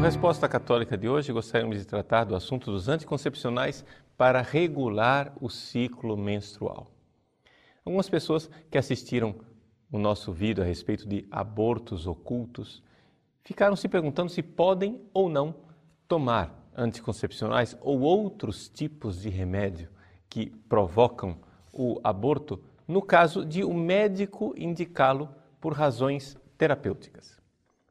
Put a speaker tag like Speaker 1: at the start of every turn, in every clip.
Speaker 1: Resposta Católica de hoje, gostaríamos de tratar do assunto dos anticoncepcionais para regular o ciclo menstrual. Algumas pessoas que assistiram o nosso vídeo a respeito de abortos ocultos ficaram se perguntando se podem ou não tomar anticoncepcionais ou outros tipos de remédio que provocam o aborto no caso de o médico indicá-lo por razões terapêuticas.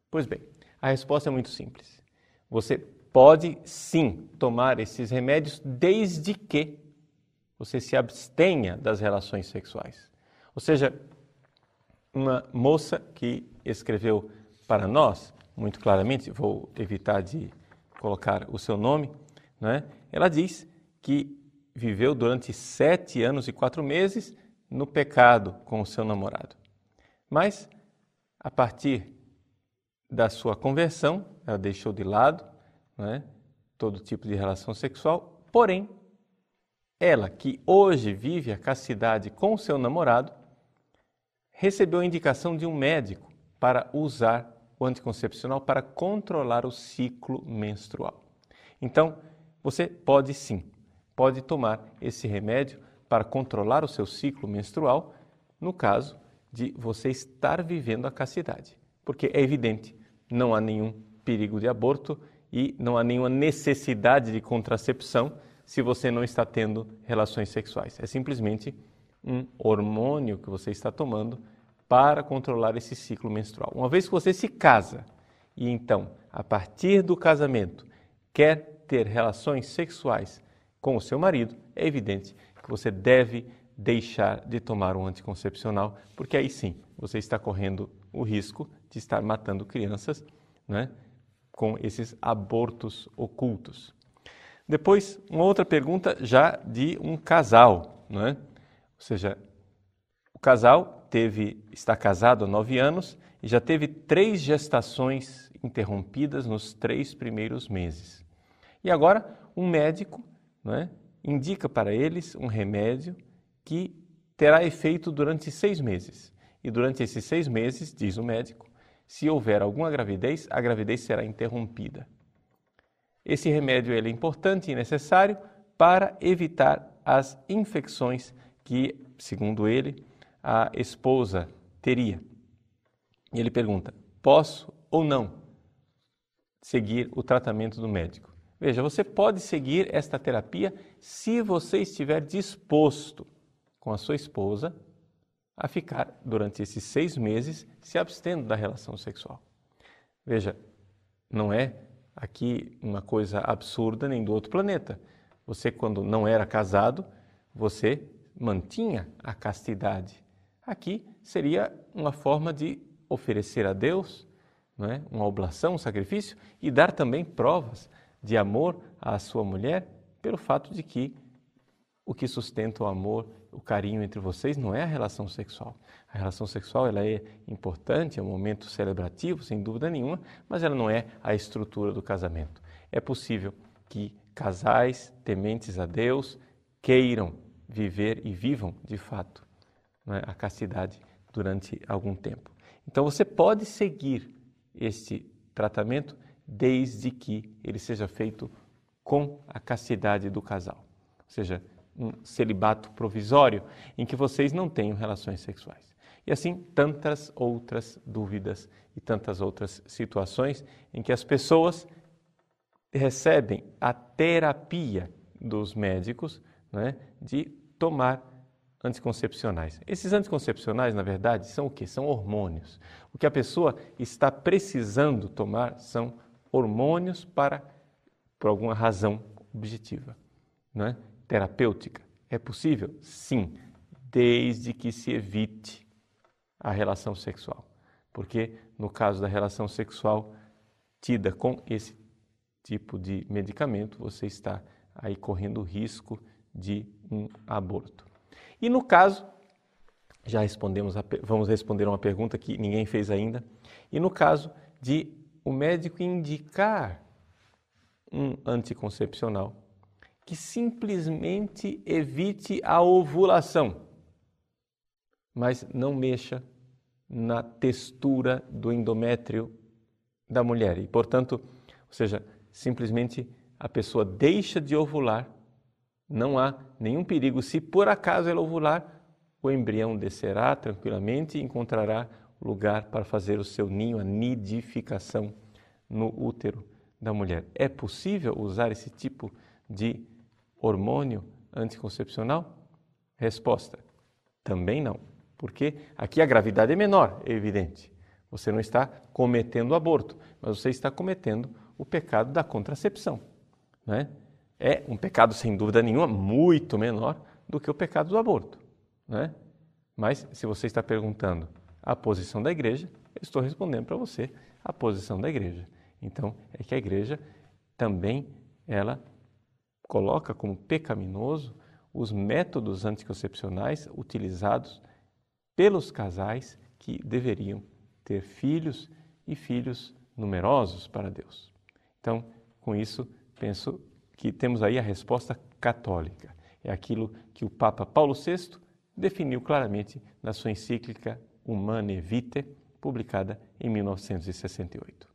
Speaker 1: Pois bem, a resposta é muito simples. Você pode sim tomar esses remédios desde que você se abstenha das relações sexuais. Ou seja, uma moça que escreveu para nós, muito claramente, vou evitar de colocar o seu nome, né? ela diz que viveu durante sete anos e quatro meses no pecado com o seu namorado. Mas, a partir da sua conversão, ela deixou de lado né, todo tipo de relação sexual, porém, ela que hoje vive a castidade com seu namorado, recebeu a indicação de um médico para usar o anticoncepcional para controlar o ciclo menstrual. Então, você pode sim, pode tomar esse remédio para controlar o seu ciclo menstrual, no caso de você estar vivendo a castidade. Porque é evidente, não há nenhum perigo de aborto e não há nenhuma necessidade de contracepção se você não está tendo relações sexuais. É simplesmente um hormônio que você está tomando para controlar esse ciclo menstrual. Uma vez que você se casa e então, a partir do casamento, quer ter relações sexuais com o seu marido, é evidente que você deve deixar de tomar um anticoncepcional, porque aí sim você está correndo o risco de estar matando crianças, né? com esses abortos ocultos. Depois, uma outra pergunta já de um casal, não é? Ou seja, o casal teve, está casado há nove anos e já teve três gestações interrompidas nos três primeiros meses. E agora, um médico não é, indica para eles um remédio que terá efeito durante seis meses. E durante esses seis meses, diz o médico, se houver alguma gravidez, a gravidez será interrompida. Esse remédio é importante e necessário para evitar as infecções que, segundo ele, a esposa teria. E ele pergunta: posso ou não seguir o tratamento do médico? Veja, você pode seguir esta terapia se você estiver disposto com a sua esposa a ficar durante esses seis meses se abstendo da relação sexual. Veja, não é aqui uma coisa absurda nem do outro planeta. Você, quando não era casado, você mantinha a castidade. Aqui seria uma forma de oferecer a Deus é? uma oblação, um sacrifício e dar também provas de amor à sua mulher pelo fato de que o que sustenta o amor o carinho entre vocês não é a relação sexual. A relação sexual ela é importante, é um momento celebrativo, sem dúvida nenhuma, mas ela não é a estrutura do casamento. É possível que casais tementes a Deus queiram viver e vivam de fato é, a castidade durante algum tempo. Então você pode seguir este tratamento desde que ele seja feito com a castidade do casal. Ou seja, um celibato provisório em que vocês não tenham relações sexuais. E assim, tantas outras dúvidas e tantas outras situações em que as pessoas recebem a terapia dos médicos né, de tomar anticoncepcionais. Esses anticoncepcionais, na verdade, são o que? São hormônios. O que a pessoa está precisando tomar são hormônios para, por alguma razão objetiva. Né? terapêutica? É possível? Sim, desde que se evite a relação sexual. Porque no caso da relação sexual tida com esse tipo de medicamento, você está aí correndo o risco de um aborto. E no caso, já respondemos, a, vamos responder uma pergunta que ninguém fez ainda, e no caso de o médico indicar um anticoncepcional que simplesmente evite a ovulação, mas não mexa na textura do endométrio da mulher. E, portanto, ou seja, simplesmente a pessoa deixa de ovular, não há nenhum perigo. Se por acaso ela ovular, o embrião descerá tranquilamente e encontrará lugar para fazer o seu ninho, a nidificação no útero da mulher. É possível usar esse tipo de hormônio anticoncepcional? Resposta: também não. Porque aqui a gravidade é menor, é evidente. Você não está cometendo aborto, mas você está cometendo o pecado da contracepção. Né? É um pecado, sem dúvida nenhuma, muito menor do que o pecado do aborto. Né? Mas se você está perguntando a posição da igreja, eu estou respondendo para você a posição da igreja. Então, é que a igreja também ela coloca como pecaminoso os métodos anticoncepcionais utilizados pelos casais que deveriam ter filhos e filhos numerosos para Deus. Então, com isso, penso que temos aí a resposta católica. É aquilo que o Papa Paulo VI definiu claramente na sua encíclica Humane Vitae, publicada em 1968.